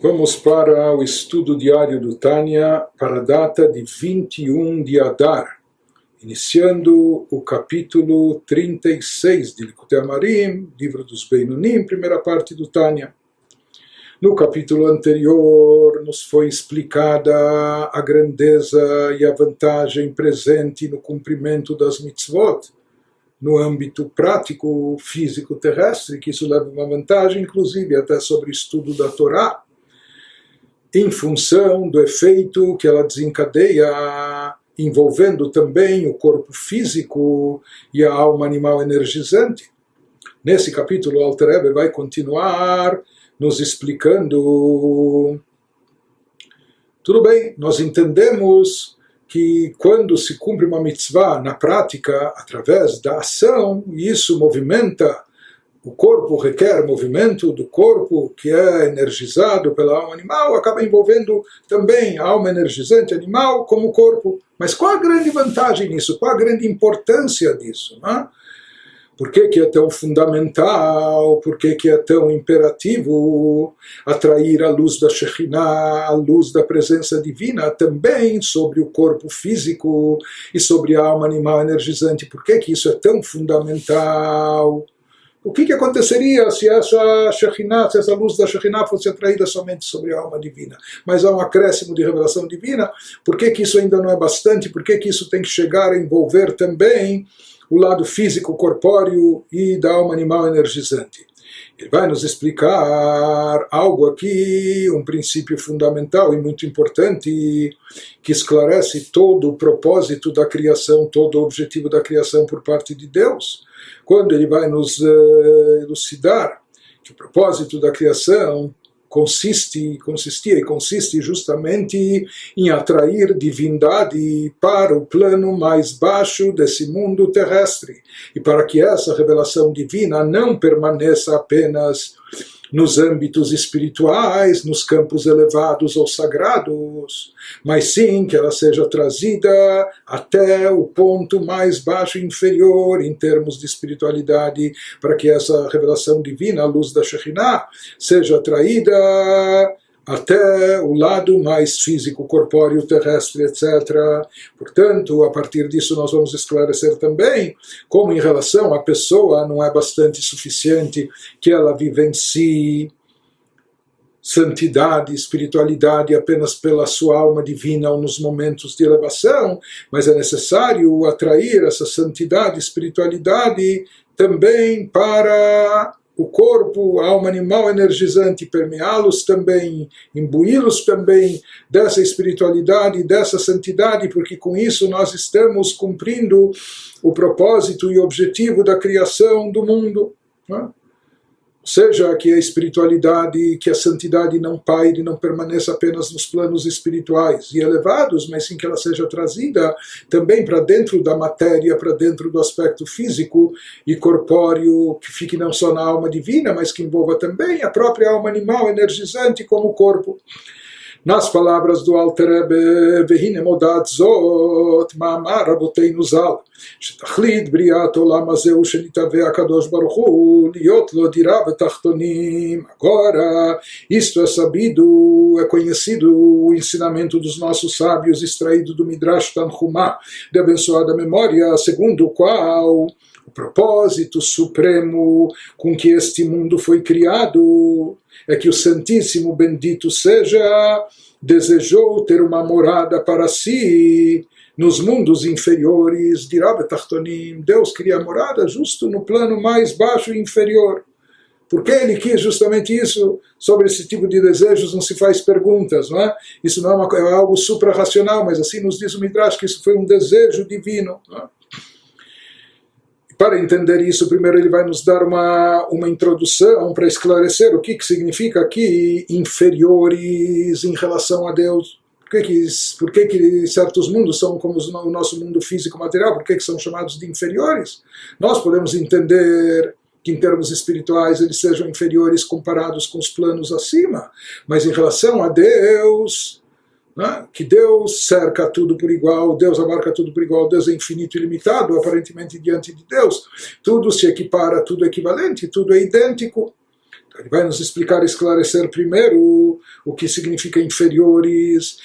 Vamos para o estudo diário do Tânia para a data de 21 de Adar, iniciando o capítulo 36 de Likutei Amarim, livro dos Beinonim, primeira parte do Tânia. No capítulo anterior nos foi explicada a grandeza e a vantagem presente no cumprimento das mitzvot, no âmbito prático, físico, terrestre, que isso leva uma vantagem, inclusive até sobre o estudo da Torá em função do efeito que ela desencadeia, envolvendo também o corpo físico e a alma animal energizante. Nesse capítulo, Alter vai continuar nos explicando. Tudo bem, nós entendemos que quando se cumpre uma mitzvah na prática, através da ação, isso movimenta o corpo requer movimento do corpo que é energizado pela alma animal, acaba envolvendo também a alma energizante animal como corpo. Mas qual a grande vantagem nisso? Qual a grande importância disso? Né? Por que, que é tão fundamental? Por que, que é tão imperativo atrair a luz da Shekhinah, a luz da presença divina também sobre o corpo físico e sobre a alma animal energizante? Por que, que isso é tão fundamental? O que, que aconteceria se essa Shekhinah, se essa luz da Shekhinah fosse atraída somente sobre a alma divina? Mas há um acréscimo de revelação divina. Por que, que isso ainda não é bastante? Por que, que isso tem que chegar a envolver também o lado físico, corpóreo e da alma animal energizante? Ele vai nos explicar algo aqui, um princípio fundamental e muito importante, que esclarece todo o propósito da criação, todo o objetivo da criação por parte de Deus. Quando ele vai nos uh, elucidar que o propósito da criação consiste, consistia e consiste justamente em atrair divindade para o plano mais baixo desse mundo terrestre. E para que essa revelação divina não permaneça apenas nos âmbitos espirituais, nos campos elevados ou sagrados, mas sim que ela seja trazida até o ponto mais baixo e inferior em termos de espiritualidade, para que essa revelação divina, a luz da Shekhinah, seja atraída até o lado mais físico, corpóreo, terrestre, etc. Portanto, a partir disso nós vamos esclarecer também como em relação à pessoa não é bastante suficiente que ela vivencie santidade, espiritualidade apenas pela sua alma divina ou nos momentos de elevação, mas é necessário atrair essa santidade, espiritualidade também para o corpo, a alma animal energizante, permeá-los também, imbuí-los também dessa espiritualidade, dessa santidade, porque com isso nós estamos cumprindo o propósito e objetivo da criação do mundo. Não é? Seja que a espiritualidade, que a santidade não paire, não permaneça apenas nos planos espirituais e elevados, mas sim que ela seja trazida também para dentro da matéria, para dentro do aspecto físico e corpóreo, que fique não só na alma divina, mas que envolva também a própria alma animal energizante como o corpo nas palavras do Alter Rebbe, והנה מודעת זאת, מאמר רבותינו ז"ל, שתכלית בריאת עולם הזה הוא שנתהווה הקדוש ברוך הוא להיות לו דירה בתחתונים. Agora, isto é sabido, é conhecido o ensinamento dos nossos sábios extraído do Midrash Tanhumá, de abençoada memória, segundo o qual o propósito supremo com que este mundo foi criado é que o Santíssimo Bendito seja desejou ter uma morada para si nos mundos inferiores de Rabetachtonim. Deus cria morada justo no plano mais baixo e inferior. Por que ele quis justamente isso? Sobre esse tipo de desejos não se faz perguntas, não é? Isso não é, uma, é algo suprarracional, mas assim nos diz o Midrash que isso foi um desejo divino. Não é? Para entender isso, primeiro ele vai nos dar uma, uma introdução para esclarecer o que, que significa aqui inferiores em relação a Deus. Por que, que, por que, que certos mundos são como o nosso mundo físico material? Por que, que são chamados de inferiores? Nós podemos entender que em termos espirituais eles sejam inferiores comparados com os planos acima, mas em relação a Deus, né? que Deus cerca tudo por igual, Deus abarca tudo por igual, Deus é infinito e limitado, aparentemente diante de Deus, tudo se equipara, tudo é equivalente, tudo é idêntico. Ele vai nos explicar esclarecer primeiro o que significa inferiores.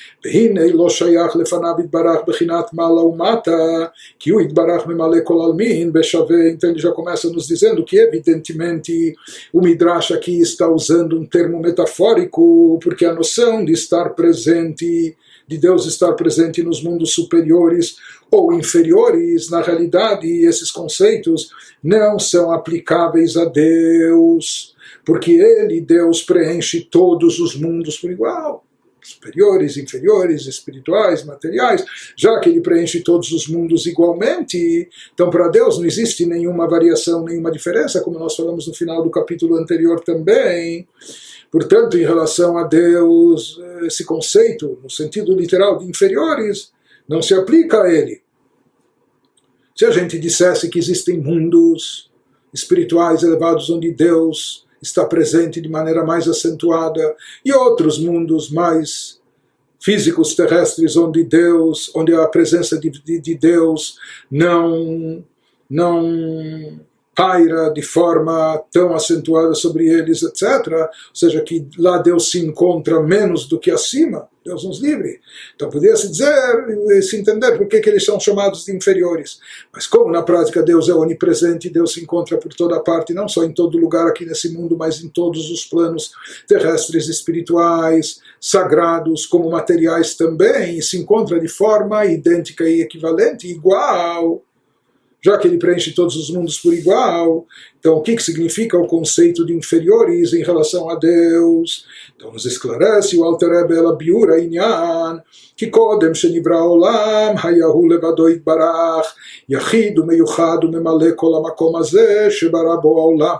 Então ele já começa nos dizendo que, evidentemente, o Midrash aqui está usando um termo metafórico, porque a noção de estar presente, de Deus estar presente nos mundos superiores ou inferiores, na realidade, esses conceitos não são aplicáveis a Deus porque ele, Deus, preenche todos os mundos por igual superiores, inferiores, espirituais, materiais, já que ele preenche todos os mundos igualmente, então para Deus não existe nenhuma variação, nenhuma diferença, como nós falamos no final do capítulo anterior também. Portanto, em relação a Deus, esse conceito, no sentido literal de inferiores, não se aplica a ele. Se a gente dissesse que existem mundos espirituais elevados onde Deus está presente de maneira mais acentuada, e outros mundos mais físicos terrestres onde Deus, onde a presença de, de, de Deus não não paira de forma tão acentuada sobre eles, etc. Ou seja, que lá Deus se encontra menos do que acima. Deus nos livre. Então podia-se dizer, se entender por que, que eles são chamados de inferiores. Mas como na prática Deus é onipresente, Deus se encontra por toda parte, não só em todo lugar aqui nesse mundo, mas em todos os planos terrestres, espirituais, sagrados, como materiais também, e se encontra de forma idêntica e equivalente, igual já que ele preenche todos os mundos por igual, então o que, que significa o conceito de inferiores em relação a Deus? Então nos esclarece o Alter Rebbe ela biura inyan, que קודם שנברא העולם היה הוא לבדו יתברך, יחיד ומיוחד וממלא כל המקום הזה שברא בו העולם.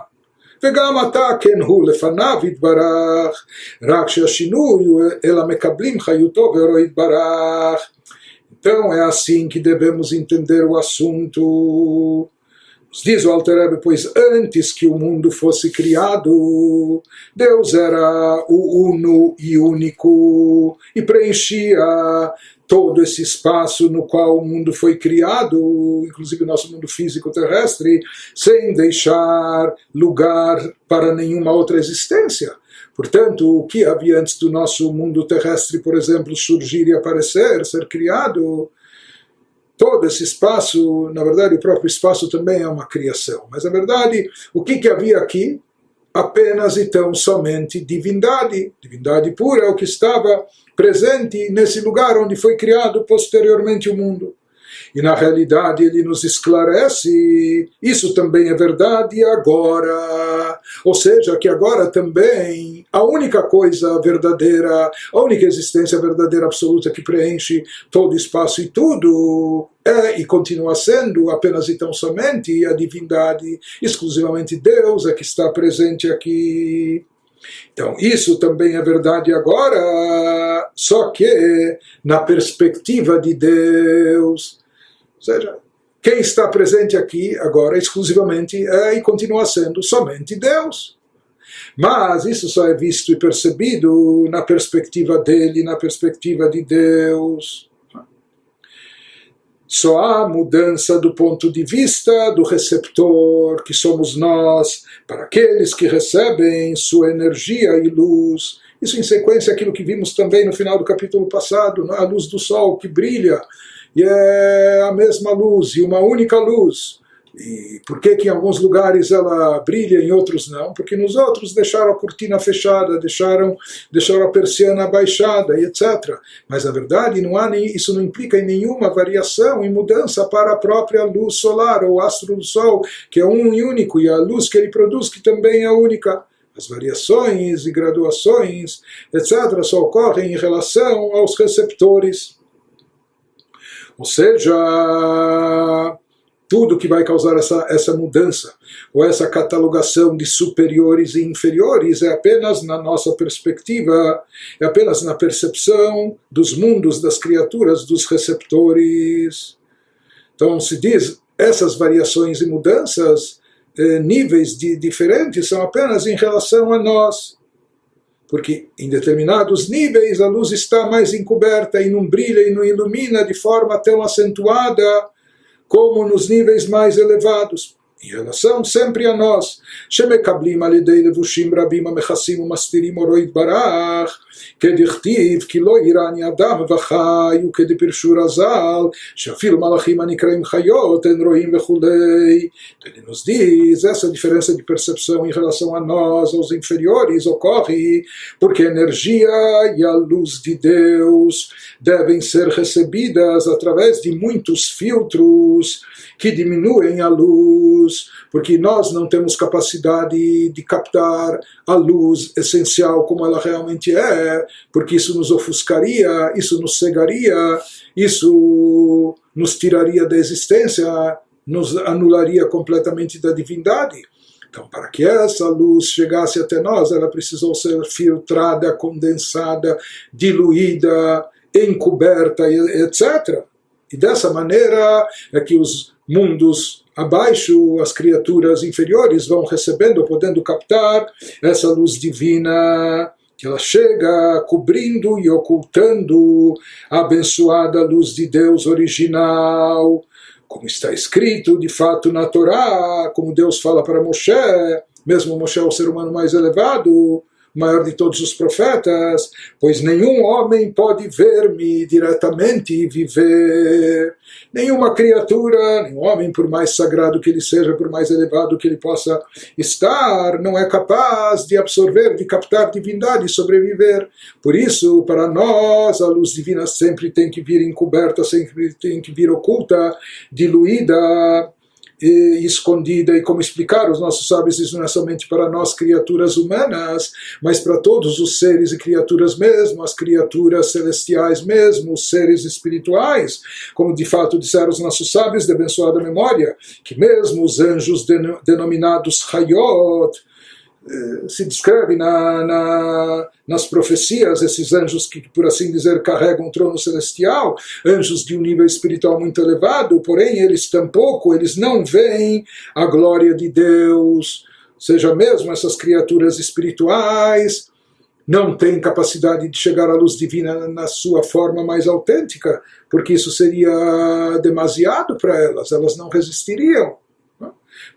וגם עתה כן הוא לפניו יתברך, רק שהשינוי הוא אלא מקבלים חיותו ורוא יתברך. Então é assim que devemos entender o assunto. Diz o Alter pois antes que o mundo fosse criado, Deus era o uno e único e preenchia todo esse espaço no qual o mundo foi criado, inclusive o nosso mundo físico terrestre, sem deixar lugar para nenhuma outra existência. Portanto, o que havia antes do nosso mundo terrestre, por exemplo, surgir e aparecer, ser criado, todo esse espaço, na verdade, o próprio espaço também é uma criação. Mas, na verdade, o que, que havia aqui? Apenas e tão somente divindade. Divindade pura o que estava presente nesse lugar onde foi criado posteriormente o mundo. E na realidade ele nos esclarece, isso também é verdade agora. Ou seja, que agora também a única coisa verdadeira, a única existência verdadeira absoluta que preenche todo espaço e tudo é e continua sendo apenas e tão somente a divindade, exclusivamente Deus é que está presente aqui. Então, isso também é verdade agora, só que na perspectiva de Deus. Seja, quem está presente aqui agora exclusivamente é e continua sendo somente Deus. Mas isso só é visto e percebido na perspectiva dele, na perspectiva de Deus. Só há mudança do ponto de vista do receptor, que somos nós, para aqueles que recebem sua energia e luz. Isso em sequência aquilo que vimos também no final do capítulo passado, é? a luz do sol que brilha e é a mesma luz, e uma única luz. E por que, que em alguns lugares ela brilha, em outros não? Porque nos outros deixaram a cortina fechada, deixaram, deixaram a persiana baixada e etc. Mas na verdade não há nem, isso não implica em nenhuma variação e mudança para a própria luz solar ou astro do sol, que é um e único, e a luz que ele produz que também é única. As variações e graduações, etc., só ocorrem em relação aos receptores. Ou seja, tudo que vai causar essa, essa mudança ou essa catalogação de superiores e inferiores é apenas na nossa perspectiva, é apenas na percepção dos mundos, das criaturas, dos receptores. Então se diz essas variações e mudanças, eh, níveis de, diferentes, são apenas em relação a nós porque em determinados níveis a luz está mais encoberta e não brilha e não ilumina de forma tão acentuada como nos níveis mais elevados em relação sempre a nós. שמקבלים על ידי לבושים רבים המכסים ומסתירים אורו יתברך, כדכתיב כי לא יראני אדם וחי, וכדפרשו רז"ל, שאפילו מלאכים הנקראים חיות אין רואים וכולי. Ele nos diz, essa diferença de percepção em relação a nós, aos inferiores, ocorre porque a energia e a luz de Deus devem ser recebidas através de muitos filtros que diminuem a luz, porque nós não temos capacidade de captar a luz essencial como ela realmente é, porque isso nos ofuscaria, isso nos cegaria, isso nos tiraria da existência, nos anularia completamente da divindade. Então, para que essa luz chegasse até nós, ela precisou ser filtrada, condensada, diluída, encoberta, etc. E dessa maneira é que os mundos abaixo, as criaturas inferiores vão recebendo, podendo captar essa luz divina que ela chega cobrindo e ocultando a abençoada luz de Deus original, como está escrito de fato na Torá, como Deus fala para Moshe, mesmo Moshe é o ser humano mais elevado, maior de todos os profetas, pois nenhum homem pode ver-me diretamente e viver. Nenhuma criatura, nenhum homem, por mais sagrado que ele seja, por mais elevado que ele possa estar, não é capaz de absorver, de captar divindade e sobreviver. Por isso, para nós, a luz divina sempre tem que vir encoberta, sempre tem que vir oculta, diluída e escondida, e como explicar os nossos sábios, isso não é somente para nós, criaturas humanas, mas para todos os seres e criaturas mesmo, as criaturas celestiais mesmo, os seres espirituais, como de fato disseram os nossos sábios de abençoada memória, que mesmo os anjos denominados Hayot, se descreve na, na, nas profecias, esses anjos que, por assim dizer, carregam o trono celestial, anjos de um nível espiritual muito elevado, porém eles tampouco, eles não veem a glória de Deus, seja mesmo essas criaturas espirituais, não têm capacidade de chegar à luz divina na sua forma mais autêntica, porque isso seria demasiado para elas, elas não resistiriam.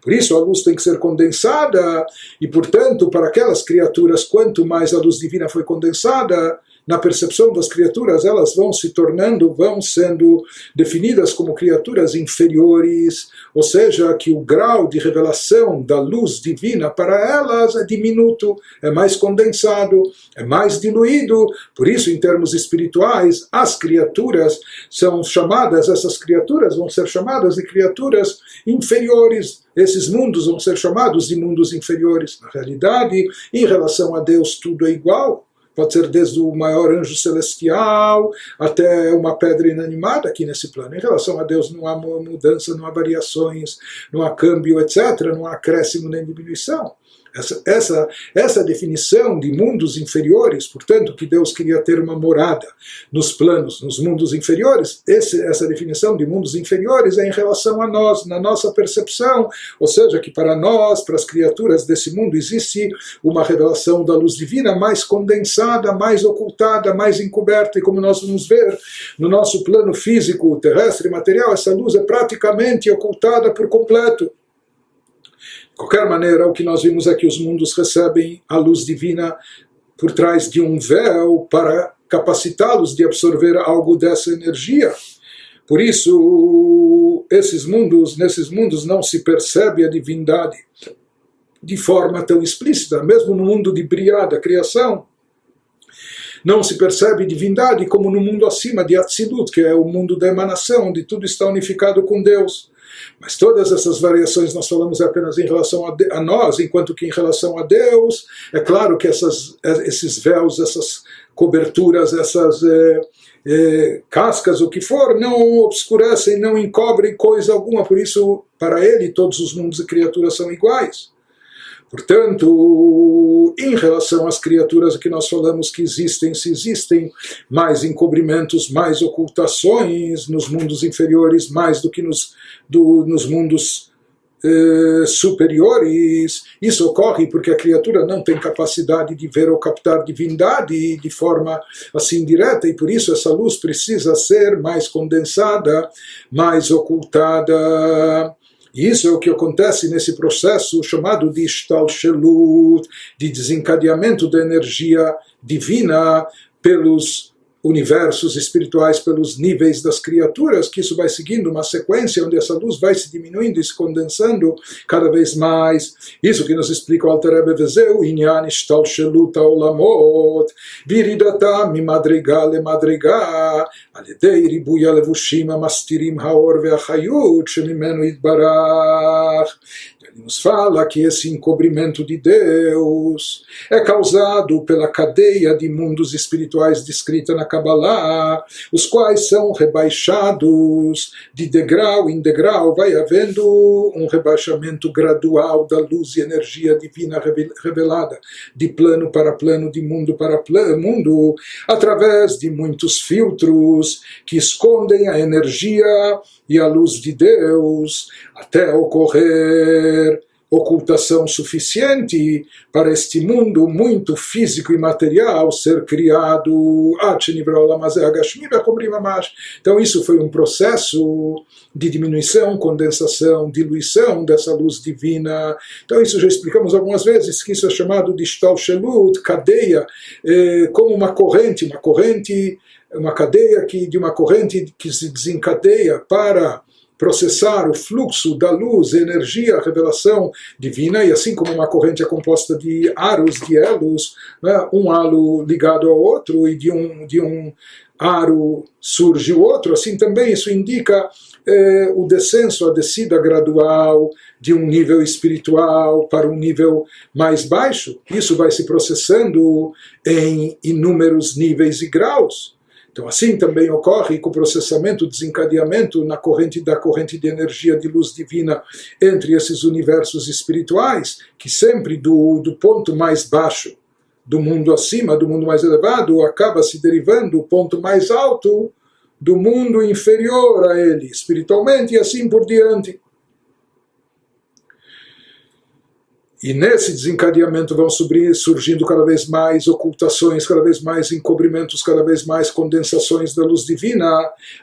Por isso a luz tem que ser condensada, e portanto, para aquelas criaturas, quanto mais a luz divina foi condensada, na percepção das criaturas, elas vão se tornando, vão sendo definidas como criaturas inferiores, ou seja, que o grau de revelação da luz divina para elas é diminuto, é mais condensado, é mais diluído. Por isso, em termos espirituais, as criaturas são chamadas, essas criaturas vão ser chamadas de criaturas inferiores. Esses mundos vão ser chamados de mundos inferiores. Na realidade, em relação a Deus, tudo é igual pode ser desde o maior anjo celestial até uma pedra inanimada aqui nesse plano. Em relação a Deus não há mudança, não há variações, não há câmbio, etc., não há acréscimo nem diminuição. Essa, essa, essa definição de mundos inferiores, portanto, que Deus queria ter uma morada nos planos, nos mundos inferiores, esse, essa definição de mundos inferiores é em relação a nós, na nossa percepção, ou seja, que para nós, para as criaturas desse mundo, existe uma revelação da luz divina mais condensada, mais ocultada, mais encoberta, e como nós vamos ver no nosso plano físico, terrestre material, essa luz é praticamente ocultada por completo. Qualquer maneira, o que nós vimos é que os mundos recebem a luz divina por trás de um véu para capacitá-los de absorver algo dessa energia. Por isso, esses mundos, nesses mundos não se percebe a divindade de forma tão explícita, mesmo no mundo de Briá, da criação, não se percebe divindade como no mundo acima de Atzilut, que é o mundo da emanação, onde tudo está unificado com Deus. Mas todas essas variações nós falamos apenas em relação a, a nós, enquanto que em relação a Deus, é claro que essas, esses véus, essas coberturas, essas é, é, cascas, o que for, não obscurecem, não encobrem coisa alguma, por isso, para ele, todos os mundos e criaturas são iguais. Portanto, em relação às criaturas que nós falamos que existem, se existem mais encobrimentos, mais ocultações nos mundos inferiores, mais do que nos, do, nos mundos eh, superiores, isso ocorre porque a criatura não tem capacidade de ver ou captar divindade de forma assim direta, e por isso essa luz precisa ser mais condensada, mais ocultada E isso é o que acontece nesse processo chamado de Shtalshelut, de desencadeamento da energia divina pelos universos espirituais pelos níveis das criaturas, que isso vai seguindo uma sequência onde essa luz vai se diminuindo e se condensando cada vez mais. Isso que nos explica o Alter Rebbe Vezeu, Inyan Ishtal Sheluta Olamot, Viridata Mimadriga Lemadriga, Aledei Ribuya Levushim Mastirim Haor Veachayut, Shemimenu Itbarach nos fala que esse encobrimento de Deus é causado pela cadeia de mundos espirituais descrita na Kabbalah, os quais são rebaixados de degrau em degrau, vai havendo um rebaixamento gradual da luz e energia divina revelada, de plano para plano, de mundo para plano, mundo, através de muitos filtros que escondem a energia e a luz de Deus, até ocorrer ocultação suficiente para este mundo muito físico e material ser criado. Então, isso foi um processo de diminuição, condensação, diluição dessa luz divina. Então, isso já explicamos algumas vezes, que isso é chamado de Shtalshelut, cadeia, eh, como uma corrente, uma corrente, uma cadeia que, de uma corrente que se desencadeia para processar o fluxo da luz, energia, revelação divina, e assim como uma corrente é composta de aros, de elos, né, um halo ligado ao outro, e de um, de um aro surge o outro, assim também isso indica eh, o descenso, a descida gradual de um nível espiritual para um nível mais baixo. Isso vai se processando em inúmeros níveis e graus. Então, assim também ocorre com o processamento, o desencadeamento na corrente da corrente de energia de luz divina entre esses universos espirituais, que sempre do, do ponto mais baixo do mundo acima, do mundo mais elevado, acaba se derivando o ponto mais alto do mundo inferior a ele, espiritualmente e assim por diante. E nesse desencadeamento vão surgindo cada vez mais ocultações, cada vez mais encobrimentos, cada vez mais condensações da luz divina,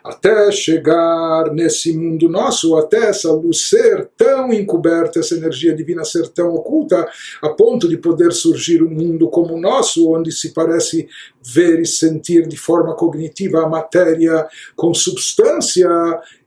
até chegar nesse mundo nosso, até essa luz ser tão encoberta, essa energia divina ser tão oculta, a ponto de poder surgir um mundo como o nosso, onde se parece ver e sentir de forma cognitiva a matéria com substância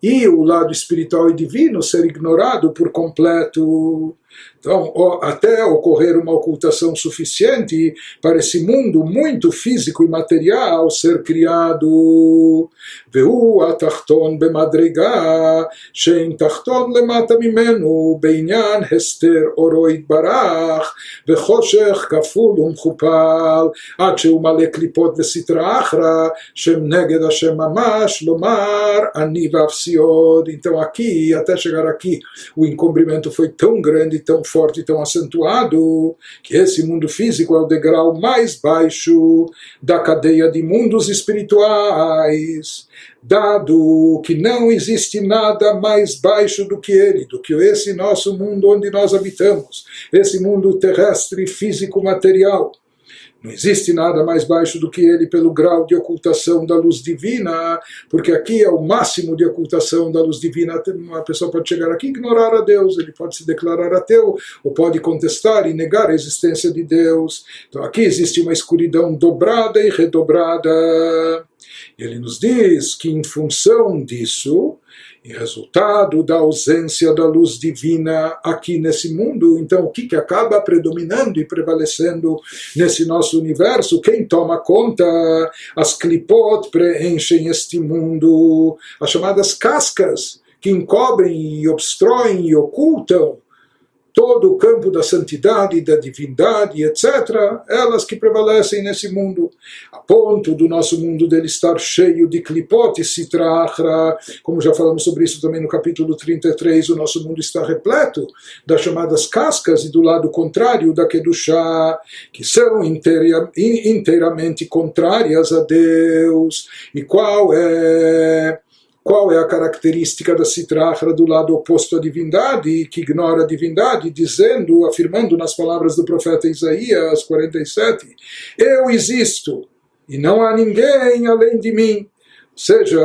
e o lado espiritual e divino ser ignorado por completo. Então, até ocorrer uma ocultação suficiente para esse mundo muito físico e material ser criado. והוא התחתון במדרגה שאין תחתון למטה ממנו בעניין הסתר אורו יתברך וחושך כפול ומכופל עד שהוא מלא קליפות וסטרה אחרא שהם נגד השם ממש לומר אני ואפסיוד então aqui até chegar aqui o encobrimento foi tão grande tão forte tão acentuado que esse mundo físico é o degrau mais baixo da cadeia de mundos espirituais dado que não existe nada mais baixo do que ele, do que esse nosso mundo onde nós habitamos, esse mundo terrestre, físico, material. Não existe nada mais baixo do que ele pelo grau de ocultação da luz divina, porque aqui é o máximo de ocultação da luz divina. Uma pessoa pode chegar aqui e ignorar a Deus, ele pode se declarar ateu, ou pode contestar e negar a existência de Deus. Então aqui existe uma escuridão dobrada e redobrada. Ele nos diz que, em função disso, em resultado da ausência da luz divina aqui nesse mundo, então o que, que acaba predominando e prevalecendo nesse nosso universo? Quem toma conta? As clipot preenchem este mundo, as chamadas cascas que encobrem e obstroem e ocultam todo o campo da santidade, da divindade, etc., elas que prevalecem nesse mundo, a ponto do nosso mundo dele estar cheio de clipote, citrahra, como já falamos sobre isso também no capítulo 33, o nosso mundo está repleto das chamadas cascas e do lado contrário da Kedushá, que são inteira, inteiramente contrárias a Deus. E qual é qual é a característica da Citrahra do lado oposto à divindade, que ignora a divindade, dizendo, afirmando nas palavras do profeta Isaías 47, Eu existo e não há ninguém além de mim. Seja,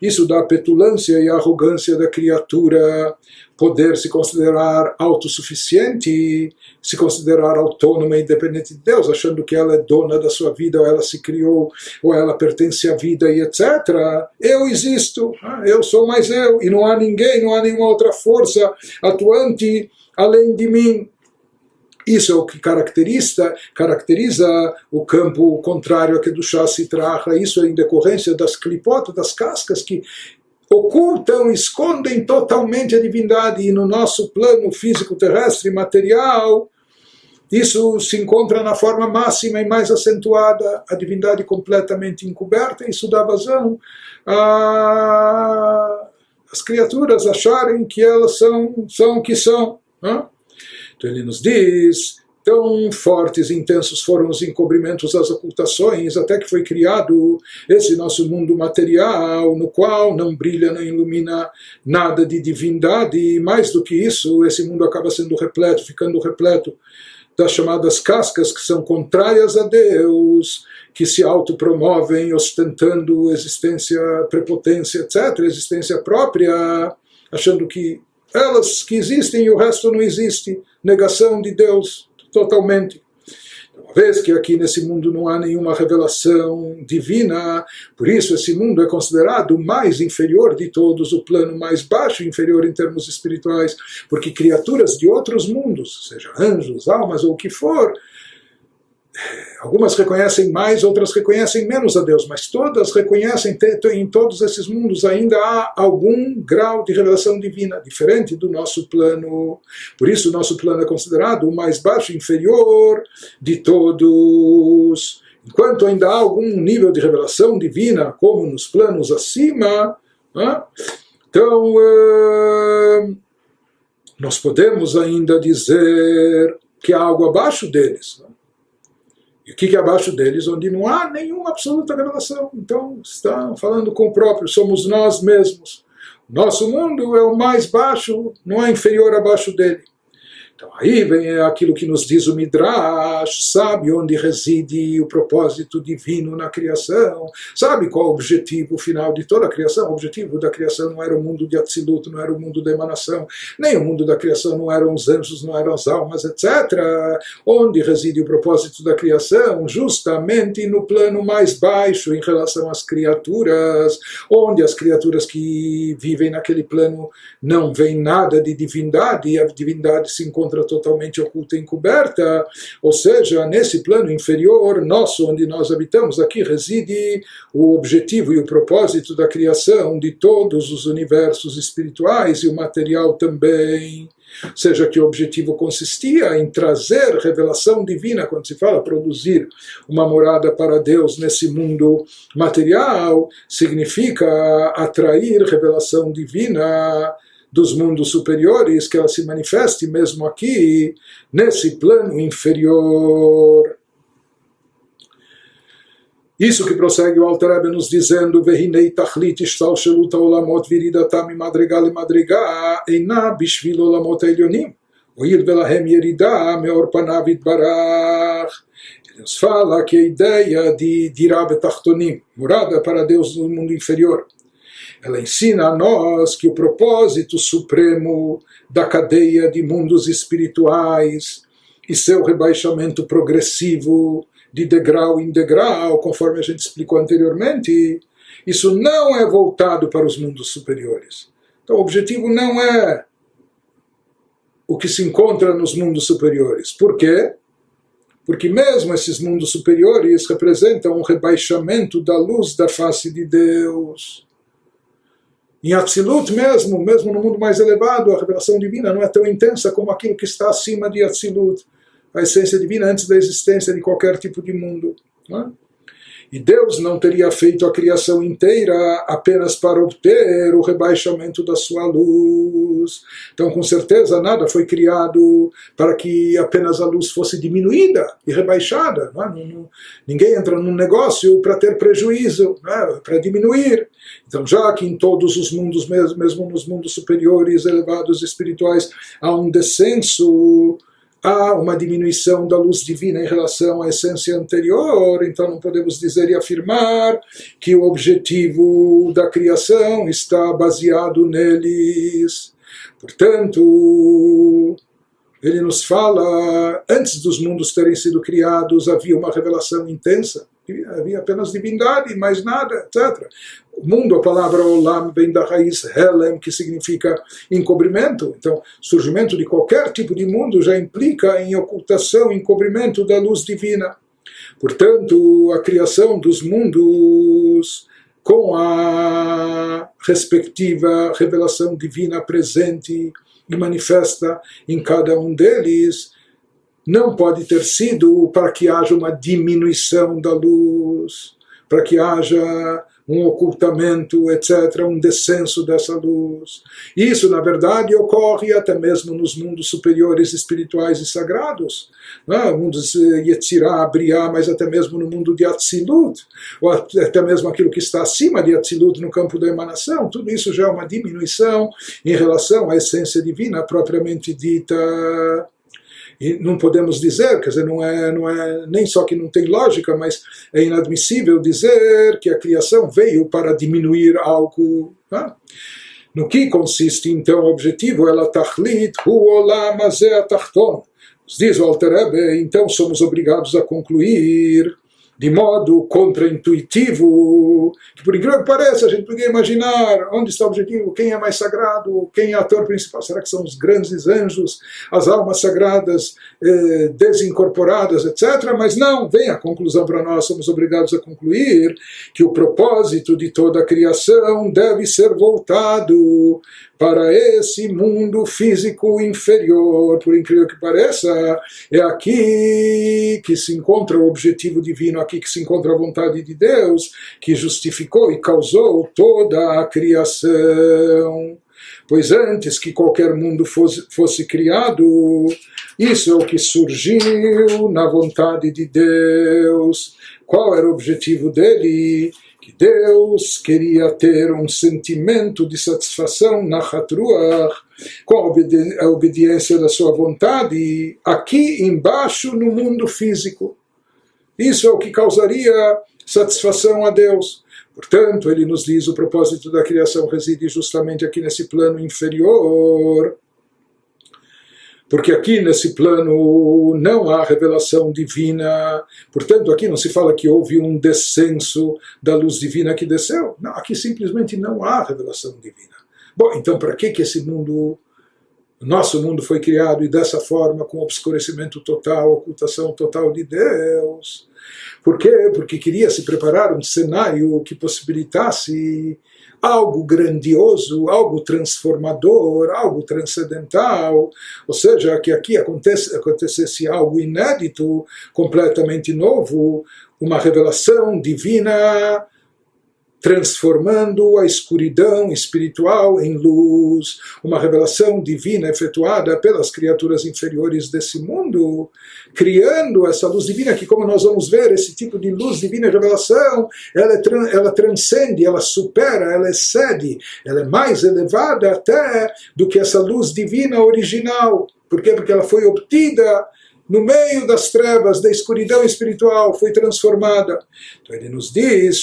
isso da petulância e arrogância da criatura, poder se considerar autossuficiente, se considerar autônoma e independente de Deus, achando que ela é dona da sua vida, ou ela se criou, ou ela pertence à vida e etc. Eu existo, ah, eu sou mais eu, e não há ninguém, não há nenhuma outra força atuante além de mim. Isso é o que caracteriza, caracteriza o campo contrário a que do chá se traja. Isso é em decorrência das clipotas, das cascas que ocultam, escondem totalmente a divindade. E no nosso plano físico terrestre material, isso se encontra na forma máxima e mais acentuada, a divindade completamente encoberta. Isso dá vazão às criaturas acharem que elas são, são o que são. Não? Então ele nos diz: tão fortes e intensos foram os encobrimentos, as ocultações, até que foi criado esse nosso mundo material, no qual não brilha, não ilumina nada de divindade, e mais do que isso, esse mundo acaba sendo repleto, ficando repleto das chamadas cascas que são contrárias a Deus, que se autopromovem ostentando existência, prepotência, etc., existência própria, achando que elas que existem e o resto não existe, negação de Deus totalmente. Uma vez que aqui nesse mundo não há nenhuma revelação divina, por isso esse mundo é considerado o mais inferior de todos, o plano mais baixo inferior em termos espirituais, porque criaturas de outros mundos, seja anjos, almas ou o que for, algumas reconhecem mais, outras reconhecem menos a Deus, mas todas reconhecem, em todos esses mundos ainda há algum grau de revelação divina, diferente do nosso plano. Por isso, o nosso plano é considerado o mais baixo, inferior de todos. Enquanto ainda há algum nível de revelação divina, como nos planos acima, né? então nós podemos ainda dizer que há algo abaixo deles. E o que, é abaixo deles, onde não há nenhuma absoluta revelação. Então, está falando com o próprio, somos nós mesmos. Nosso mundo é o mais baixo, não é inferior abaixo dele. Então aí vem aquilo que nos diz o Midrash, sabe onde reside o propósito divino na criação, sabe qual o objetivo final de toda a criação. O objetivo da criação não era o mundo de Atzilut, não era o mundo da emanação, nem o mundo da criação não eram os anjos, não eram as almas, etc. Onde reside o propósito da criação? Justamente no plano mais baixo em relação às criaturas, onde as criaturas que vivem naquele plano não veem nada de divindade e a divindade se encontra encontra totalmente oculta e encoberta, ou seja, nesse plano inferior nosso, onde nós habitamos, aqui reside o objetivo e o propósito da criação de todos os universos espirituais e o material também. Seja que o objetivo consistia em trazer revelação divina, quando se fala produzir uma morada para Deus nesse mundo material, significa atrair revelação divina dos mundos superiores, que ela se manifeste mesmo aqui, nesse plano inferior. Isso que prossegue o Altareb nos dizendo: Vehinei tachlit ishtal shelut olamot viridatam madrigal madriga eina bishvil olamot elionim. Oir velahem yerida meor panav barach. nos fala que a ideia de dirabe tachtonim, morada é para Deus no mundo inferior, ela ensina a nós que o propósito supremo da cadeia de mundos espirituais e seu rebaixamento progressivo de degrau em degrau, conforme a gente explicou anteriormente, isso não é voltado para os mundos superiores. Então, o objetivo não é o que se encontra nos mundos superiores. Por quê? Porque mesmo esses mundos superiores representam um rebaixamento da luz da face de Deus. Em Atzilut mesmo, mesmo no mundo mais elevado, a revelação divina não é tão intensa como aquilo que está acima de Atzilut, a essência divina antes da existência de qualquer tipo de mundo. É? E Deus não teria feito a criação inteira apenas para obter o rebaixamento da sua luz. Então, com certeza, nada foi criado para que apenas a luz fosse diminuída e rebaixada. Não é? ninguém entra num negócio para ter prejuízo, é? para diminuir. Então, já que em todos os mundos, mesmo, nos mundos superiores, elevados espirituais, há um descenso há uma diminuição da luz divina em relação à essência anterior, então não podemos dizer e afirmar que o objetivo da criação está baseado neles. Portanto, ele nos fala, antes dos mundos terem sido criados, havia uma revelação intensa, havia apenas divindade, mais nada, etc. O mundo, a palavra olam, vem da raiz helem, que significa encobrimento. Então, surgimento de qualquer tipo de mundo já implica em ocultação, encobrimento da luz divina. Portanto, a criação dos mundos com a respectiva revelação divina presente e manifesta em cada um deles, não pode ter sido para que haja uma diminuição da luz, para que haja um ocultamento, etc., um descenso dessa luz. Isso, na verdade, ocorre até mesmo nos mundos superiores espirituais e sagrados, né? mundos Yetzirah, Briah, mas até mesmo no mundo de Atzilut, ou até mesmo aquilo que está acima de Atzilut no campo da emanação, tudo isso já é uma diminuição em relação à essência divina propriamente dita. E não podemos dizer, quer dizer, não é, não é nem só que não tem lógica, mas é inadmissível dizer que a criação veio para diminuir algo. Né? No que consiste então o objetivo? Ela tachlit hu olam atachton. Diz o Alter Rebbe, então somos obrigados a concluir de modo contraintuitivo, que por incrível que pareça, a gente poderia imaginar onde está o objetivo, quem é mais sagrado, quem é ator principal, será que são os grandes anjos, as almas sagradas eh, desincorporadas, etc. Mas não, vem a conclusão para nós, somos obrigados a concluir que o propósito de toda a criação deve ser voltado para esse mundo físico inferior, por incrível que pareça, é aqui que se encontra o objetivo divino, aqui que se encontra a vontade de Deus, que justificou e causou toda a criação. Pois antes que qualquer mundo fosse, fosse criado, isso é o que surgiu na vontade de Deus. Qual era o objetivo dele? Que Deus queria ter um sentimento de satisfação na Hatruach, com a, obedi a obediência da sua vontade, aqui embaixo no mundo físico. Isso é o que causaria satisfação a Deus. Portanto, ele nos diz o propósito da criação reside justamente aqui nesse plano inferior porque aqui nesse plano não há revelação divina, portanto aqui não se fala que houve um descenso da luz divina que desceu, não, aqui simplesmente não há revelação divina. Bom, então para que que esse mundo, nosso mundo foi criado e dessa forma com obscurecimento total, ocultação total de Deus? Por quê? Porque queria se preparar um cenário que possibilitasse algo grandioso, algo transformador, algo transcendental, ou seja, que aqui acontece, acontecesse algo inédito, completamente novo, uma revelação divina transformando a escuridão espiritual em luz, uma revelação divina efetuada pelas criaturas inferiores desse mundo, criando essa luz divina que, como nós vamos ver, esse tipo de luz divina, revelação, ela, é, ela transcende, ela supera, ela excede, ela é mais elevada até do que essa luz divina original. Por quê? Porque ela foi obtida no meio das trevas, da escuridão espiritual, foi transformada. Então ele nos diz,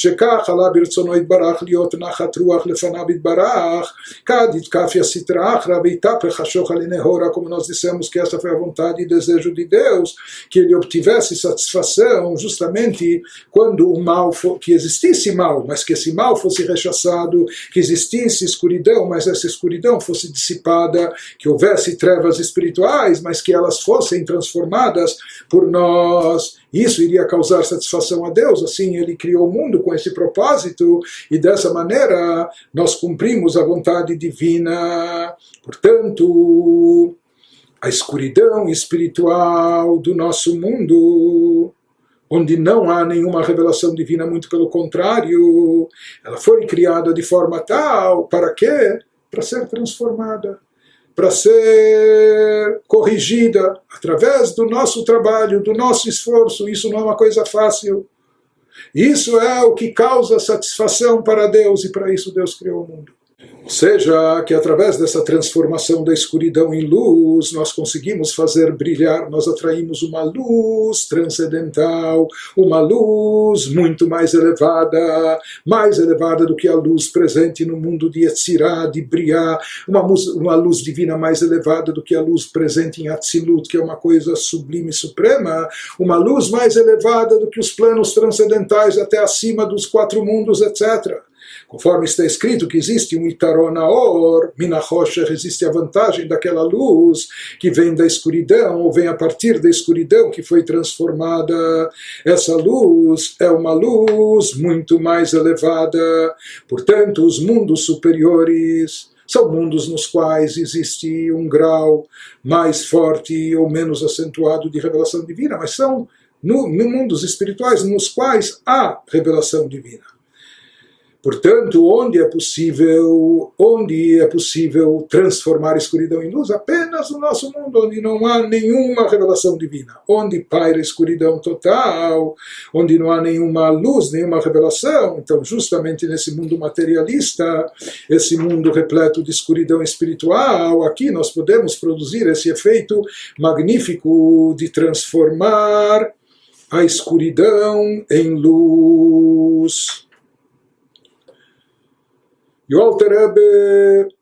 como nós dissemos que essa foi a vontade e desejo de Deus, que ele obtivesse satisfação justamente quando o mal, for, que existisse mal, mas que esse mal fosse rechaçado, que existisse escuridão, mas essa escuridão fosse dissipada, que houvesse trevas espirituais, mas que elas fossem transformadas formadas por nós. Isso iria causar satisfação a Deus, assim ele criou o mundo com esse propósito e dessa maneira nós cumprimos a vontade divina. Portanto, a escuridão espiritual do nosso mundo onde não há nenhuma revelação divina, muito pelo contrário, ela foi criada de forma tal, para quê? Para ser transformada para ser corrigida através do nosso trabalho, do nosso esforço. Isso não é uma coisa fácil. Isso é o que causa satisfação para Deus e para isso Deus criou o mundo. Ou seja, que através dessa transformação da escuridão em luz, nós conseguimos fazer brilhar, nós atraímos uma luz transcendental, uma luz muito mais elevada, mais elevada do que a luz presente no mundo de Yetzirah, de Briah, uma, uma luz divina mais elevada do que a luz presente em Atzilut, que é uma coisa sublime e suprema, uma luz mais elevada do que os planos transcendentais até acima dos quatro mundos, etc. Conforme está escrito que existe um Itaronaor, Minachosher, existe a vantagem daquela luz que vem da escuridão, ou vem a partir da escuridão que foi transformada. Essa luz é uma luz muito mais elevada. Portanto, os mundos superiores são mundos nos quais existe um grau mais forte ou menos acentuado de revelação divina, mas são no, no mundos espirituais nos quais há revelação divina. Portanto, onde é possível, onde é possível transformar escuridão em luz? Apenas no nosso mundo, onde não há nenhuma revelação divina, onde paira escuridão total, onde não há nenhuma luz, nenhuma revelação. Então, justamente nesse mundo materialista, esse mundo repleto de escuridão espiritual, aqui nós podemos produzir esse efeito magnífico de transformar a escuridão em luz. E o Alter Rebbe,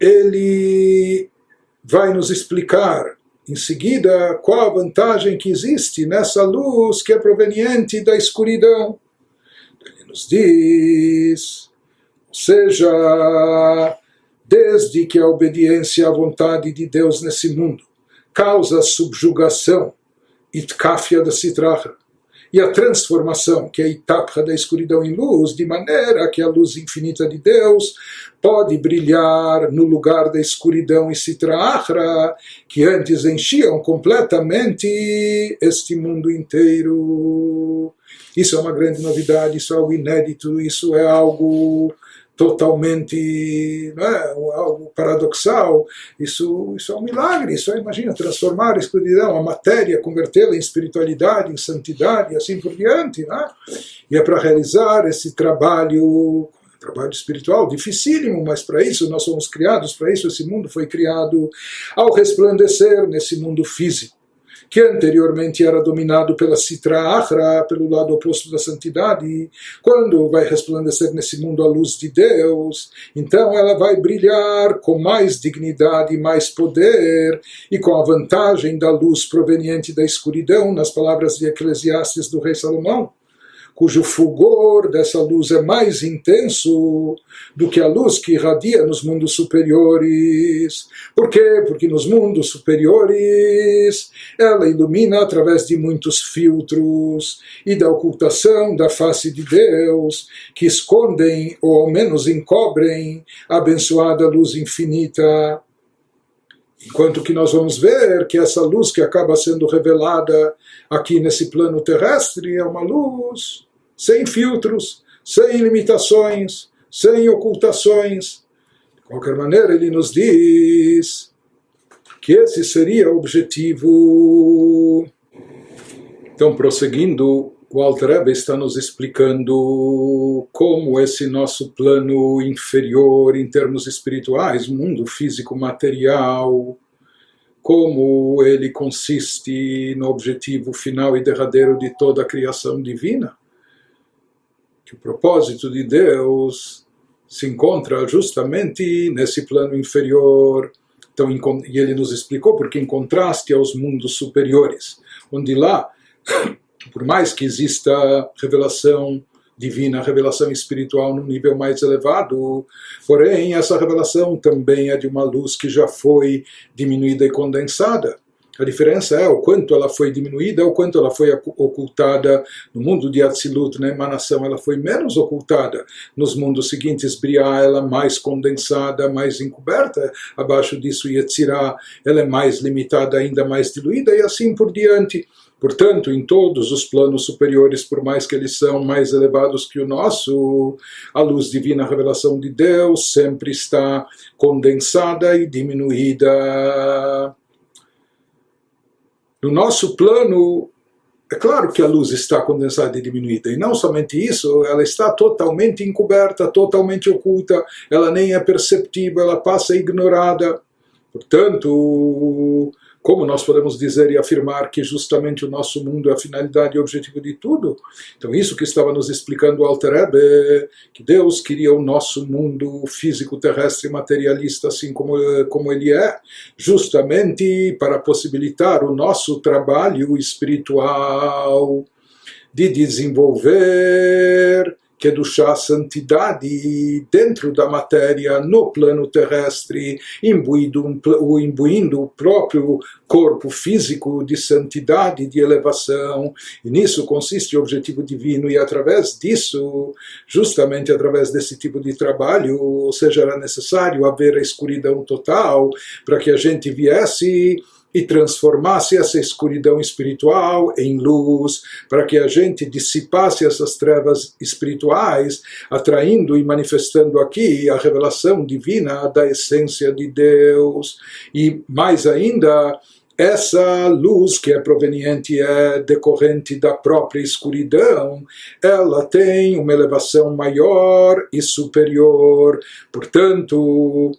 ele vai nos explicar em seguida qual a vantagem que existe nessa luz que é proveniente da escuridão. Ele nos diz, ou seja, desde que a obediência à vontade de Deus nesse mundo causa subjugação, itkafia da citracha, e a transformação, que é a etapa da escuridão em luz, de maneira que a luz infinita de Deus pode brilhar no lugar da escuridão e citraachra, que antes enchiam completamente este mundo inteiro. Isso é uma grande novidade, isso é algo inédito, isso é algo totalmente é, algo paradoxal, isso, isso é um milagre, isso é, imagina, transformar a escuridão, a matéria, convertê-la em espiritualidade, em santidade e assim por diante. Né? E é para realizar esse trabalho trabalho espiritual dificílimo, mas para isso nós somos criados, para isso esse mundo foi criado ao resplandecer nesse mundo físico que anteriormente era dominado pela Sitra Achra, pelo lado oposto da santidade, quando vai resplandecer nesse mundo a luz de Deus, então ela vai brilhar com mais dignidade e mais poder, e com a vantagem da luz proveniente da escuridão, nas palavras de Eclesiastes do rei Salomão cujo fulgor dessa luz é mais intenso do que a luz que irradia nos mundos superiores. Por quê? Porque nos mundos superiores ela ilumina através de muitos filtros e da ocultação da face de Deus, que escondem ou ao menos encobrem a abençoada luz infinita. Enquanto que nós vamos ver que essa luz que acaba sendo revelada aqui nesse plano terrestre é uma luz sem filtros, sem limitações, sem ocultações. De qualquer maneira, ele nos diz que esse seria o objetivo. Então, prosseguindo, o Alter está nos explicando como esse nosso plano inferior em termos espirituais, mundo físico material, como ele consiste no objetivo final e derradeiro de toda a criação divina que o propósito de Deus se encontra justamente nesse plano inferior. Então, e ele nos explicou porque em contraste aos mundos superiores, onde lá, por mais que exista revelação divina, revelação espiritual num nível mais elevado, porém essa revelação também é de uma luz que já foi diminuída e condensada. A diferença é o quanto ela foi diminuída, o quanto ela foi ocultada no mundo de Atzilut, na emanação, ela foi menos ocultada. Nos mundos seguintes, Briah, ela mais condensada, mais encoberta. Abaixo disso, Yetzirah, ela é mais limitada, ainda mais diluída, e assim por diante. Portanto, em todos os planos superiores, por mais que eles são mais elevados que o nosso, a luz divina, a revelação de Deus, sempre está condensada e diminuída. No nosso plano é claro que a luz está condensada e diminuída, e não somente isso, ela está totalmente encoberta, totalmente oculta, ela nem é perceptível, ela passa ignorada. Portanto, como nós podemos dizer e afirmar que justamente o nosso mundo é a finalidade e objetivo de tudo? Então, isso que estava nos explicando o Alter Ebe, que Deus queria o nosso mundo físico, terrestre, materialista, assim como, como ele é, justamente para possibilitar o nosso trabalho espiritual de desenvolver que chá santidade dentro da matéria, no plano terrestre, imbuindo, imbuindo o próprio corpo físico de santidade, de elevação. E nisso consiste o objetivo divino, e através disso, justamente através desse tipo de trabalho, ou seja, era necessário haver a escuridão total para que a gente viesse e transformasse essa escuridão espiritual em luz, para que a gente dissipasse essas trevas espirituais, atraindo e manifestando aqui a revelação divina da essência de Deus. E mais ainda, essa luz que é proveniente, é decorrente da própria escuridão, ela tem uma elevação maior e superior. Portanto,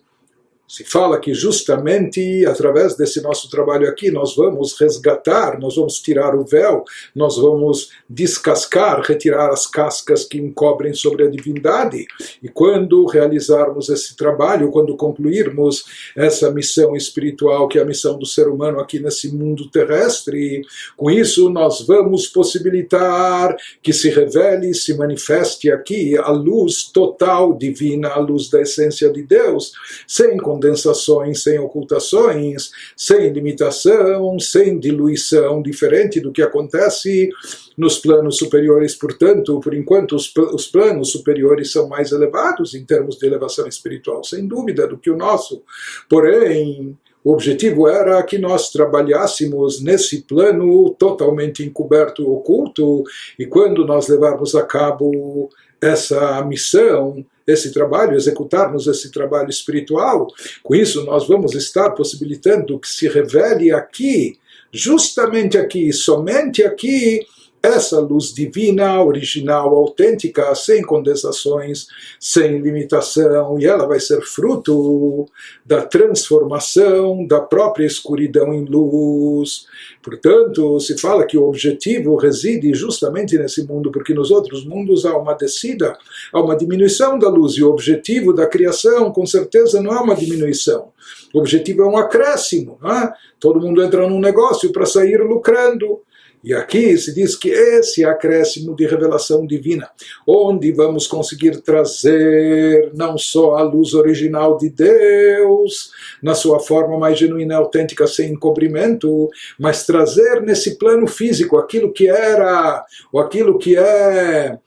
se fala que justamente através desse nosso trabalho aqui nós vamos resgatar, nós vamos tirar o véu, nós vamos descascar, retirar as cascas que encobrem sobre a divindade. E quando realizarmos esse trabalho, quando concluirmos essa missão espiritual, que é a missão do ser humano aqui nesse mundo terrestre, com isso nós vamos possibilitar que se revele, se manifeste aqui a luz total divina, a luz da essência de Deus, sem condensações, sem ocultações, sem limitação, sem diluição, diferente do que acontece nos planos superiores. Portanto, por enquanto, os, os planos superiores são mais elevados em termos de elevação espiritual, sem dúvida, do que o nosso. Porém, o objetivo era que nós trabalhássemos nesse plano totalmente encoberto, oculto, e quando nós levarmos a cabo essa missão, esse trabalho, executarmos esse trabalho espiritual, com isso nós vamos estar possibilitando que se revele aqui, justamente aqui, somente aqui, essa luz divina, original, autêntica, sem condensações, sem limitação, e ela vai ser fruto da transformação da própria escuridão em luz. Portanto, se fala que o objetivo reside justamente nesse mundo, porque nos outros mundos há uma descida, há uma diminuição da luz, e o objetivo da criação, com certeza, não é uma diminuição. O objetivo é um acréscimo. É? Todo mundo entra num negócio para sair lucrando. E aqui se diz que esse acréscimo de revelação divina, onde vamos conseguir trazer não só a luz original de Deus, na sua forma mais genuína e autêntica, sem encobrimento, mas trazer nesse plano físico aquilo que era, ou aquilo que é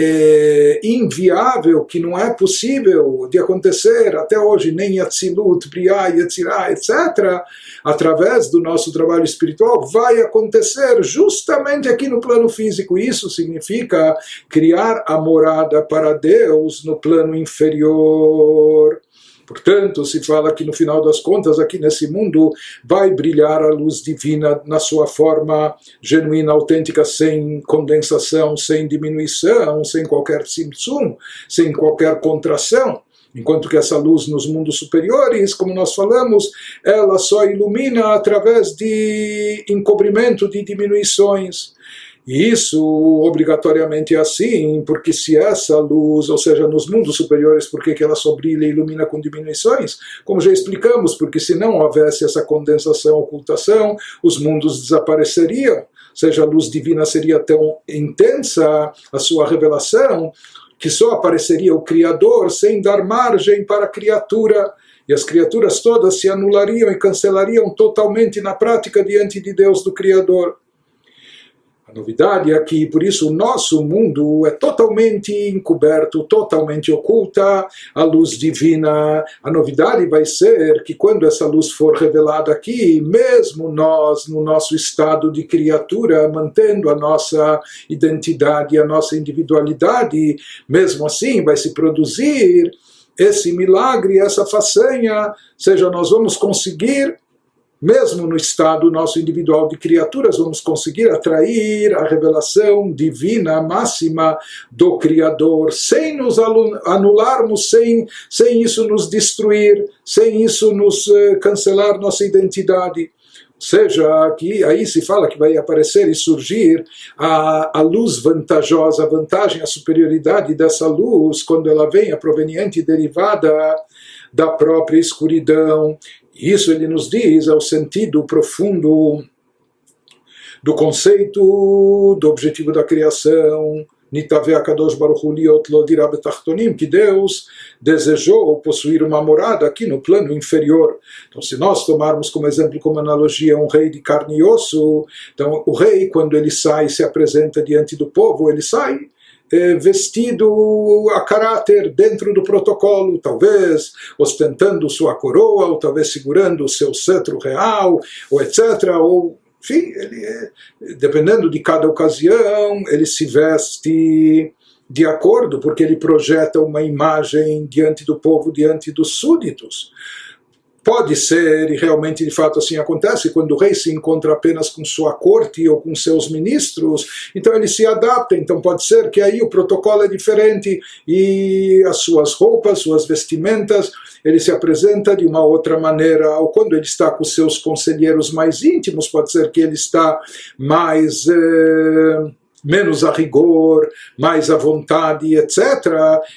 é, inviável, que não é possível de acontecer até hoje, nem Yatzilut, Briah, Yetzirah, etc., através do nosso trabalho espiritual, vai acontecer justamente aqui no plano físico. Isso significa criar a morada para Deus no plano inferior. Portanto, se fala que no final das contas, aqui nesse mundo, vai brilhar a luz divina na sua forma genuína, autêntica, sem condensação, sem diminuição, sem qualquer simsum, sem qualquer contração. Enquanto que essa luz nos mundos superiores, como nós falamos, ela só ilumina através de encobrimento, de diminuições. E isso obrigatoriamente é assim, porque se essa luz, ou seja, nos mundos superiores, por que ela só brilha e ilumina com diminuições? Como já explicamos, porque se não houvesse essa condensação, ocultação, os mundos desapareceriam. Ou seja, a luz divina seria tão intensa, a sua revelação, que só apareceria o Criador sem dar margem para a criatura e as criaturas todas se anulariam e cancelariam totalmente na prática diante de Deus do Criador. Novidade é que, por isso, o nosso mundo é totalmente encoberto, totalmente oculta a luz divina. A novidade vai ser que, quando essa luz for revelada aqui, mesmo nós, no nosso estado de criatura, mantendo a nossa identidade, a nossa individualidade, mesmo assim vai se produzir esse milagre, essa façanha, seja, nós vamos conseguir mesmo no estado nosso individual de criaturas, vamos conseguir atrair a revelação divina máxima do Criador, sem nos anularmos, sem, sem isso nos destruir, sem isso nos uh, cancelar nossa identidade. Ou seja, aqui, aí se fala que vai aparecer e surgir a, a luz vantajosa, a vantagem, a superioridade dessa luz, quando ela vem, a proveniente derivada da própria escuridão, isso ele nos diz ao sentido profundo do conceito do objetivo da criação, que Deus desejou possuir uma morada aqui no plano inferior. Então, se nós tomarmos como exemplo, como analogia, um rei de carne e osso, então o rei, quando ele sai, se apresenta diante do povo, ele sai vestido a caráter dentro do protocolo, talvez ostentando sua coroa, ou talvez segurando o seu cetro real, ou etc. Ou, enfim, ele, é, dependendo de cada ocasião, ele se veste de acordo, porque ele projeta uma imagem diante do povo, diante dos súditos. Pode ser, e realmente de fato assim acontece, quando o rei se encontra apenas com sua corte ou com seus ministros, então ele se adapta. Então pode ser que aí o protocolo é diferente e as suas roupas, suas vestimentas, ele se apresenta de uma outra maneira. Ou quando ele está com seus conselheiros mais íntimos, pode ser que ele está mais. Eh, menos a rigor, mais à vontade, etc.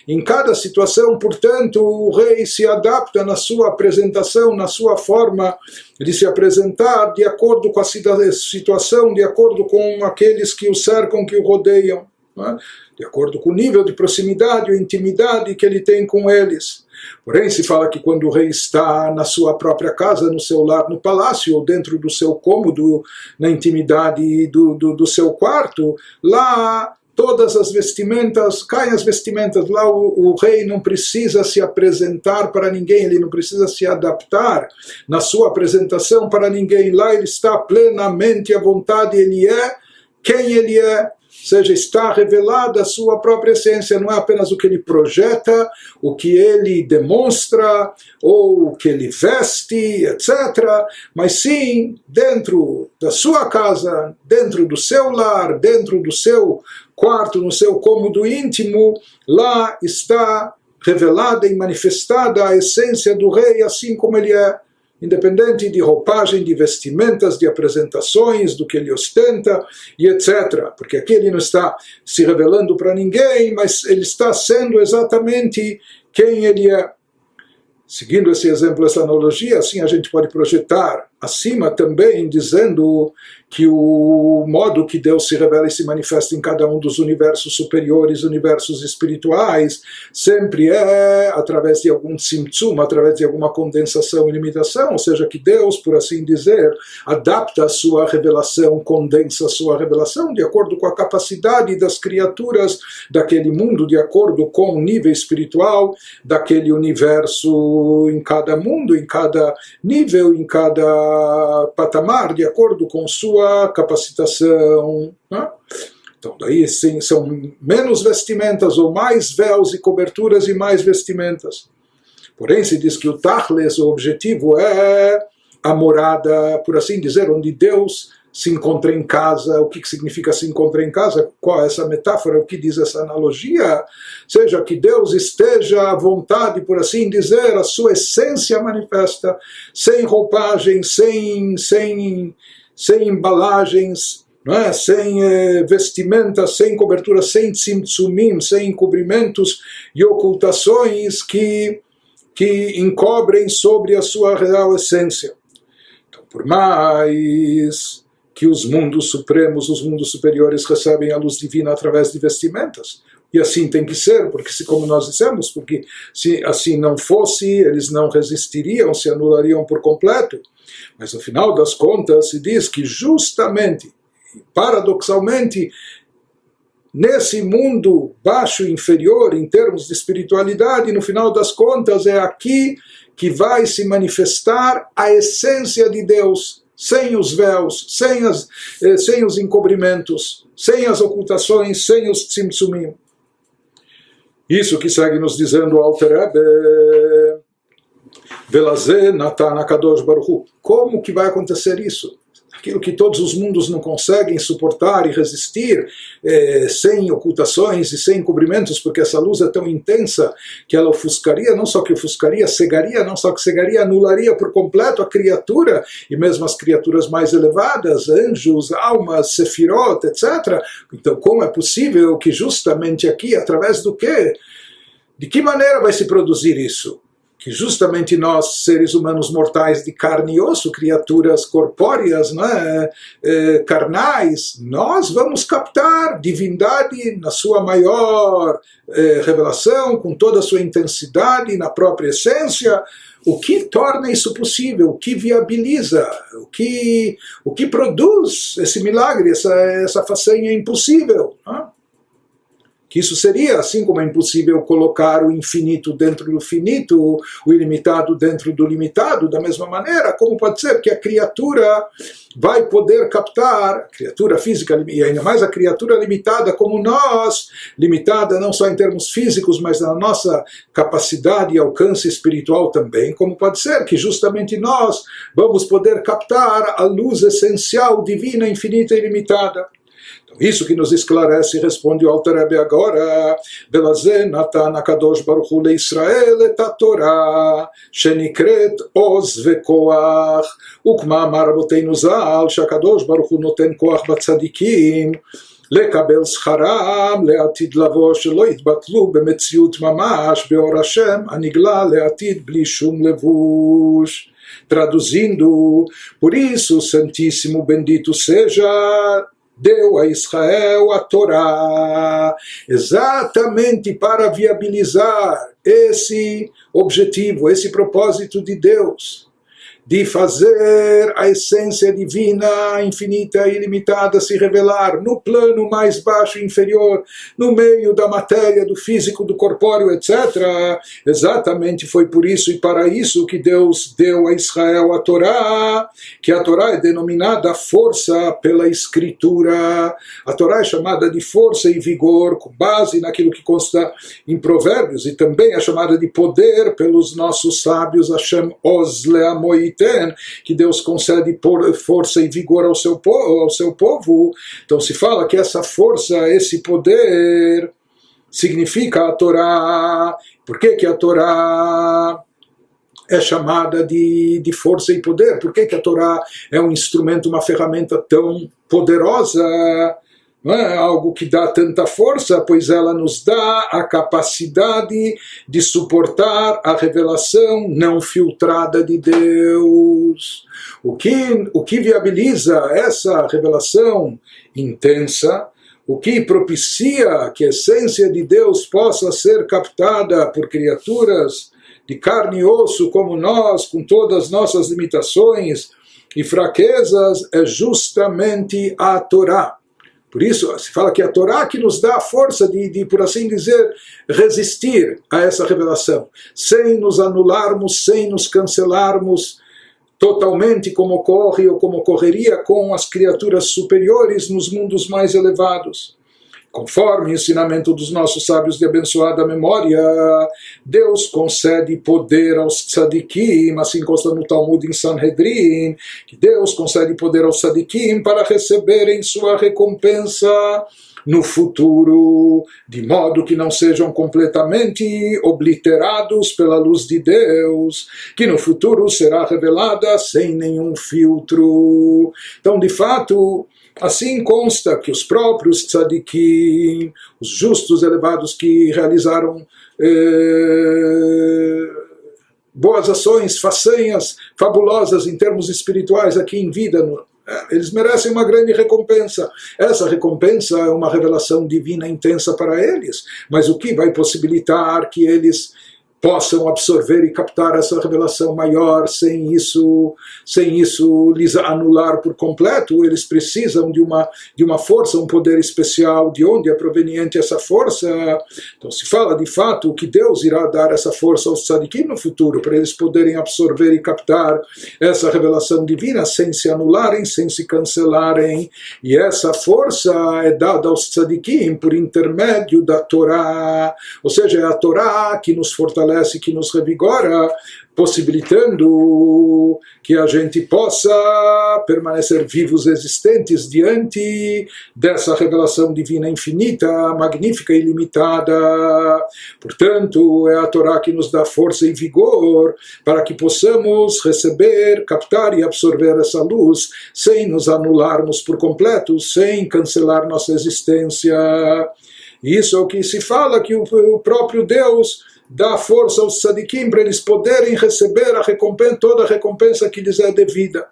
Em cada situação, portanto, o rei se adapta na sua apresentação, na sua forma de se apresentar, de acordo com a situação, de acordo com aqueles que o cercam, que o rodeiam, é? de acordo com o nível de proximidade ou intimidade que ele tem com eles. Porém, se fala que quando o rei está na sua própria casa, no seu lar, no palácio, ou dentro do seu cômodo, na intimidade do, do, do seu quarto, lá todas as vestimentas, caem as vestimentas, lá o, o, rei não precisa se apresentar para ninguém, ele não precisa se adaptar na sua apresentação para ninguém, lá ele está plenamente à vontade, ele é quem ele é, seja, está revelada a sua própria essência, não é apenas o que ele projeta, o que ele demonstra, ou o que ele veste, etc., mas sim dentro da sua casa, dentro do seu lar, dentro do seu quarto, no seu cômodo íntimo, lá está revelada e manifestada a essência do rei, assim como ele é independente de roupagem, de vestimentas, de apresentações, do que ele ostenta e etc. Porque aqui ele não está se revelando para ninguém, mas ele está sendo exatamente quem ele é. Seguindo esse exemplo, essa analogia, assim a gente pode projetar acima também, dizendo que o modo que Deus se revela e se manifesta em cada um dos universos superiores, universos espirituais, sempre é através de algum simtsum, através de alguma condensação e limitação, ou seja, que Deus, por assim dizer, adapta a sua revelação, condensa a sua revelação de acordo com a capacidade das criaturas daquele mundo, de acordo com o nível espiritual daquele universo em cada mundo, em cada nível, em cada patamar, de acordo com sua capacitação. Né? Então, daí sim, são menos vestimentas ou mais véus e coberturas e mais vestimentas. Porém, se diz que o Tachles, o objetivo é a morada, por assim dizer, onde Deus se encontra em casa, o que significa se encontra em casa, qual é essa metáfora, o que diz essa analogia, seja que Deus esteja à vontade, por assim dizer, a sua essência manifesta, sem roupagem, sem, sem sem embalagens, é? sem eh, vestimentas, sem cobertura, sem tzimtzumim, sem encobrimentos e ocultações que, que encobrem sobre a sua real essência. Então, por mais que os mundos supremos, os mundos superiores recebem a luz divina através de vestimentas, e assim tem que ser, porque se como nós dissemos, porque se assim não fosse, eles não resistiriam, se anulariam por completo. Mas no final das contas se diz que justamente, paradoxalmente, nesse mundo baixo inferior em termos de espiritualidade, no final das contas é aqui que vai se manifestar a essência de Deus, sem os véus, sem, as, eh, sem os encobrimentos, sem as ocultações, sem os tzimtzumim. Isso que segue nos dizendo o Alter Rebbe, Velazé Natan Akadosh. Como que vai acontecer isso? Aquilo que todos os mundos não conseguem suportar e resistir eh, sem ocultações e sem encobrimentos, porque essa luz é tão intensa que ela ofuscaria, não só que ofuscaria, cegaria, não só que cegaria, anularia por completo a criatura e mesmo as criaturas mais elevadas, anjos, almas, sefirot, etc. Então, como é possível que justamente aqui, através do quê? De que maneira vai se produzir isso? Que justamente nós, seres humanos mortais de carne e osso, criaturas corpóreas, né, é, carnais, nós vamos captar divindade na sua maior é, revelação, com toda a sua intensidade, na própria essência, o que torna isso possível, o que viabiliza, o que, o que produz esse milagre, essa, essa façanha impossível. Né? Que isso seria, assim como é impossível colocar o infinito dentro do finito, o ilimitado dentro do limitado, da mesma maneira, como pode ser que a criatura vai poder captar, a criatura física, e ainda mais a criatura limitada como nós, limitada não só em termos físicos, mas na nossa capacidade e alcance espiritual também, como pode ser que justamente nós vamos poder captar a luz essencial, divina, infinita e ilimitada. Isso que nos esclarece, responde o Alter Rebbe agora, Belazé natan akadosh baruch hu leIsrael et haTorah, shenikret oz vekoach, וכמה אמר רבותינו ז"ל, שהקדוש ברוך הוא נותן כוח בצדיקים לקבל שכרם לעתיד לבוא, שלא יתבטלו במציאות ממש באור השם הנגלה לעתיד בלי שום לבוש. Traduzindo, por isso, Santíssimo Bendito seja deu a Israel a Torá, exatamente para viabilizar esse objetivo, esse propósito de Deus de fazer a essência divina, infinita e ilimitada se revelar no plano mais baixo e inferior, no meio da matéria, do físico, do corpóreo, etc. Exatamente foi por isso e para isso que Deus deu a Israel a Torá, que a Torá é denominada força pela escritura. A Torá é chamada de força e vigor, com base naquilo que consta em Provérbios, e também é chamada de poder pelos nossos sábios, Hashem Oz Leamoit que Deus concede força e vigor ao seu, povo, ao seu povo. Então se fala que essa força, esse poder, significa a Torá. Por que, que a Torá é chamada de, de força e poder? Por que, que a Torá é um instrumento, uma ferramenta tão poderosa? Não é algo que dá tanta força, pois ela nos dá a capacidade de suportar a revelação não filtrada de Deus. O que, o que viabiliza essa revelação intensa, o que propicia que a essência de Deus possa ser captada por criaturas de carne e osso como nós, com todas as nossas limitações e fraquezas, é justamente a Torá por isso, se fala que a Torá que nos dá a força de, de, por assim dizer, resistir a essa revelação, sem nos anularmos, sem nos cancelarmos totalmente, como ocorre ou como ocorreria com as criaturas superiores nos mundos mais elevados. Conforme o ensinamento dos nossos sábios de abençoada memória, Deus concede poder aos tzadikim, assim consta no Talmud em Sanhedrin, que Deus concede poder aos tzadikim para receberem sua recompensa no futuro, de modo que não sejam completamente obliterados pela luz de Deus, que no futuro será revelada sem nenhum filtro. Então, de fato, Assim consta que os próprios tzadikim, os justos elevados que realizaram eh, boas ações, façanhas fabulosas em termos espirituais aqui em vida, no, eh, eles merecem uma grande recompensa. Essa recompensa é uma revelação divina intensa para eles, mas o que vai possibilitar que eles possam absorver e captar essa revelação maior. Sem isso sem isso lhes anular por completo eles precisam de uma de uma força um poder especial. De onde é proveniente essa força? Então se fala de fato que Deus irá dar essa força aos tzadikim no futuro para eles poderem absorver e captar essa revelação divina sem se anularem sem se cancelarem. E essa força é dada aos tzadikim por intermédio da Torá. Ou seja é a Torá que nos fortalece fortalece, que nos revigora, possibilitando que a gente possa permanecer vivos, existentes diante dessa revelação divina infinita, magnífica e ilimitada. Portanto, é a Torá que nos dá força e vigor para que possamos receber, captar e absorver essa luz sem nos anularmos por completo, sem cancelar nossa existência. Isso é o que se fala que o próprio Deus dá força aos sadiquim para eles poderem receber a recompensa, toda a recompensa que lhes é devida.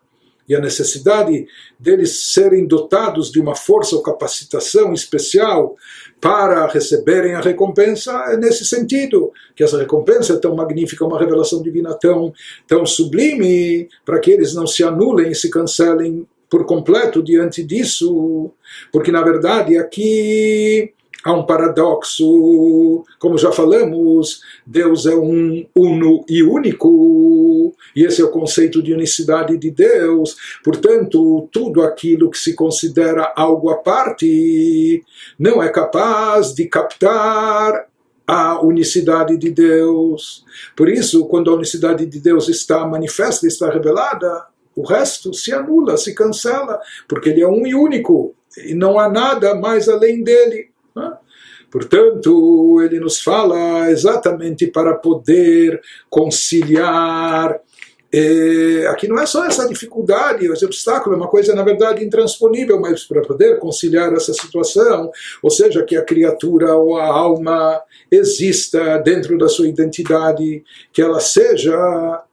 E a necessidade deles serem dotados de uma força ou capacitação especial para receberem a recompensa é nesse sentido, que essa recompensa é tão magnífica, uma revelação divina tão, tão sublime, para que eles não se anulem e se cancelem por completo diante disso, porque na verdade aqui há um paradoxo, como já falamos, Deus é um uno e único, e esse é o conceito de unicidade de Deus. Portanto, tudo aquilo que se considera algo à parte não é capaz de captar a unicidade de Deus. Por isso, quando a unicidade de Deus está manifesta, está revelada, o resto se anula, se cancela, porque ele é um e único, e não há nada mais além dele. Portanto, ele nos fala exatamente para poder conciliar. É, aqui não é só essa dificuldade, esse obstáculo, é uma coisa, na verdade, intransponível, mas para poder conciliar essa situação, ou seja, que a criatura ou a alma exista dentro da sua identidade, que ela seja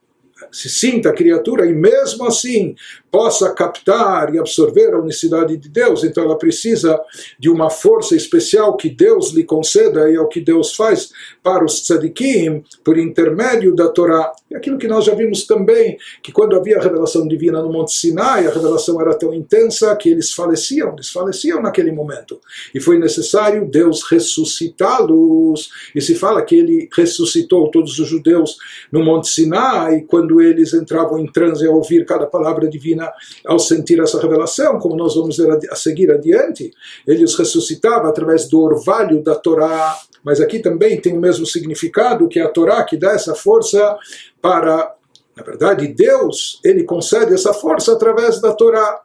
se sinta criatura e mesmo assim possa captar e absorver a unicidade de Deus, então ela precisa de uma força especial que Deus lhe conceda e é o que Deus faz para os tzadikim por intermédio da Torá. E aquilo que nós já vimos também, que quando havia a revelação divina no Monte Sinai, a revelação era tão intensa que eles faleciam, eles faleciam naquele momento. E foi necessário Deus ressuscitá-los. E se fala que ele ressuscitou todos os judeus no Monte Sinai, quando eles entravam em transe a ouvir cada palavra divina ao sentir essa revelação, como nós vamos ver a seguir adiante, ele os ressuscitava através do orvalho da Torá, mas aqui também tem o mesmo significado que é a Torá que dá essa força para, na verdade, Deus, ele concede essa força através da Torá.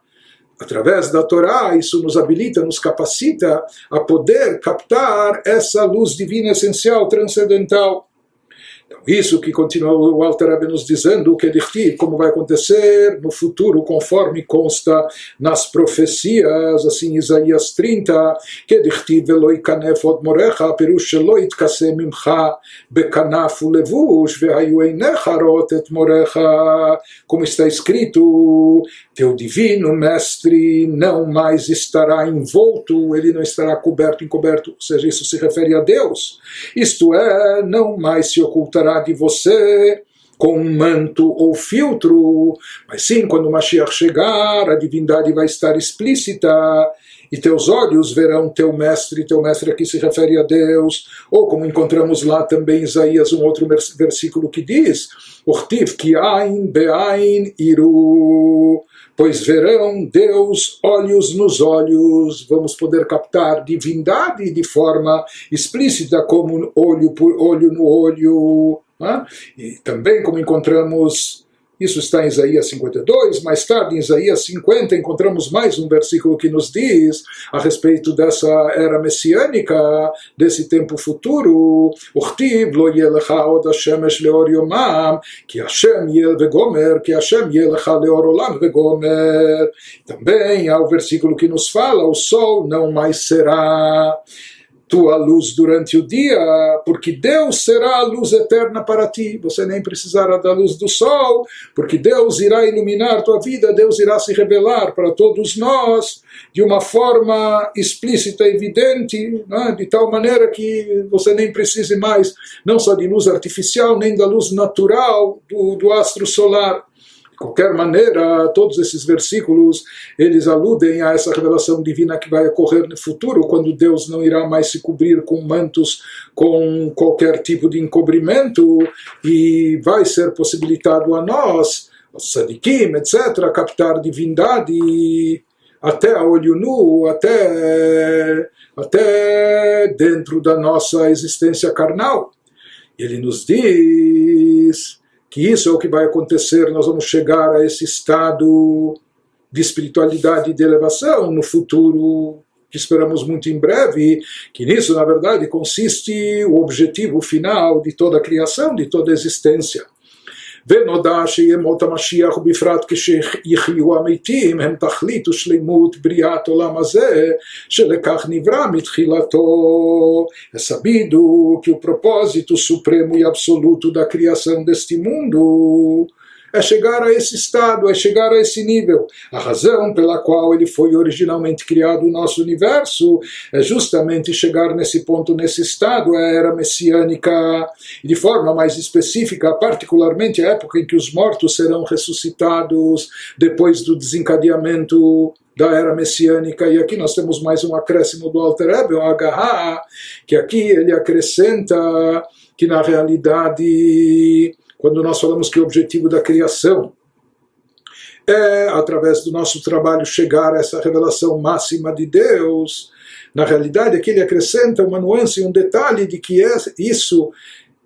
Através da Torá, isso nos habilita, nos capacita a poder captar essa luz divina essencial, transcendental. Isso que continua o Alter Rebbe nos dizendo, que ele como vai acontecer no futuro, conforme consta nas profecias, assim Isaías 30, que dichtiv veloi kanef od morecha, perush shelo itkase mimcha bekanaf vehayu einecha et morecha, como está escrito, teu divino mestre não mais estará envolto, ele não estará coberto, encoberto, ou seja, isso se refere a Deus. Isto é, não mais se ocultará de você com um manto ou filtro, mas sim, quando o Mashiach chegar, a divindade vai estar explícita. E teus olhos verão teu mestre, teu mestre aqui se refere a Deus, ou como encontramos lá também Isaías, um outro versículo que diz, Urtiv ki ain beain iru, pois verão Deus olhos nos olhos, vamos poder captar divindade de forma explícita, como olho por olho no olho, e também como encontramos isso está em Isaías 52. Mais tarde, em Isaías 50, encontramos mais um versículo que nos diz a respeito dessa era messiânica, desse tempo futuro. Também há o versículo que nos fala, o sol não mais será tua luz durante o dia, porque Deus será a luz eterna para ti. Você nem precisará da luz do sol, porque Deus irá iluminar tua vida, Deus irá se revelar para todos nós de uma forma explícita, evidente, né? de tal maneira que você nem precise mais, não só de luz artificial, nem da luz natural do, do astro solar qualquer maneira, todos esses versículos, eles aludem a essa revelação divina que vai ocorrer no futuro, quando Deus não irá mais se cobrir com mantos, com qualquer tipo de encobrimento, e vai ser possibilitado a nós, os sadikim, etc., captar divindade até a olho nu, até, até dentro da nossa existência carnal. Ele nos diz que isso é o que vai acontecer, nós vamos chegar a esse estado de espiritualidade e de elevação no futuro que esperamos muito em breve, que nisso, na verdade, consiste o objetivo final de toda a criação, de toda a existência. ונודע שימות המשיח ובפרט כשיחיו המתים הם תכלית ושלמות בריאת עולם הזה שלכך נברא מתחילתו. É sabido que o propósito supremo e absoluto da criação deste mundo é chegar a esse estado, é chegar a esse nível. A razão pela qual ele foi originalmente criado o nosso universo é justamente chegar nesse ponto, nesse estado, a era messiânica, e de forma mais específica, particularmente a época em que os mortos serão ressuscitados depois do desencadeamento da era messiânica, e aqui nós temos mais um acréscimo do Alter Rebbe, o Agarra, que aqui ele acrescenta que na realidade quando nós falamos que o objetivo da criação é, através do nosso trabalho, chegar a essa revelação máxima de Deus, na realidade aqui ele acrescenta uma nuance um detalhe de que é isso,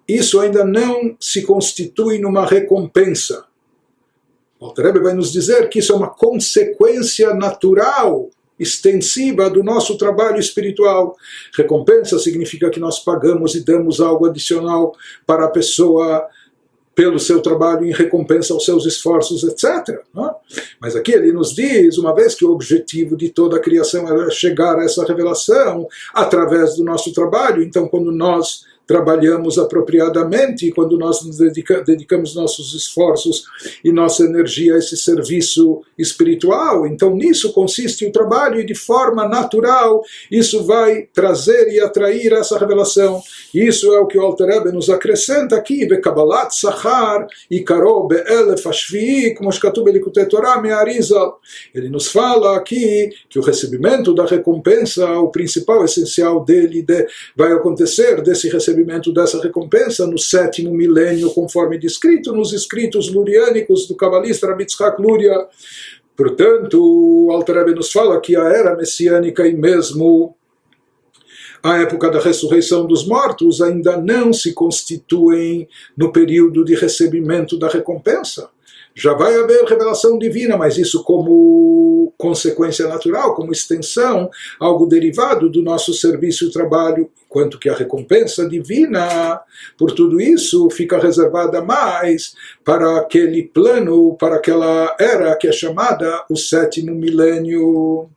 isso ainda não se constitui numa recompensa. Rebbe vai nos dizer que isso é uma consequência natural extensiva do nosso trabalho espiritual. Recompensa significa que nós pagamos e damos algo adicional para a pessoa pelo seu trabalho em recompensa aos seus esforços, etc. É? Mas aqui ele nos diz, uma vez que o objetivo de toda a criação é chegar a essa revelação através do nosso trabalho, então quando nós trabalhamos apropriadamente, quando nós nos dedica, dedicamos nossos esforços e nossa energia a esse serviço espiritual. Então, nisso consiste o trabalho, e de forma natural, isso vai trazer e atrair essa revelação. Isso é o que o Alter Rebbe nos acrescenta aqui, Bekabalat como Shkatub Elikutei Torah Me'arizal. Ele nos fala aqui que o recebimento da recompensa, o principal, essencial dele, de, vai acontecer desse recebimento recebimento dessa recompensa no sétimo milênio, conforme descrito nos escritos luriânicos do cabalista Rabitzhak Luria. Portanto, o Alter nos fala que a era messiânica e mesmo a época da ressurreição dos mortos ainda não se constituem no período de recebimento da recompensa já vai haver revelação divina, mas isso como consequência natural, como extensão, algo derivado do nosso serviço e trabalho, quanto que a recompensa divina por tudo isso fica reservada mais para aquele plano, para aquela era que é chamada o sétimo milênio.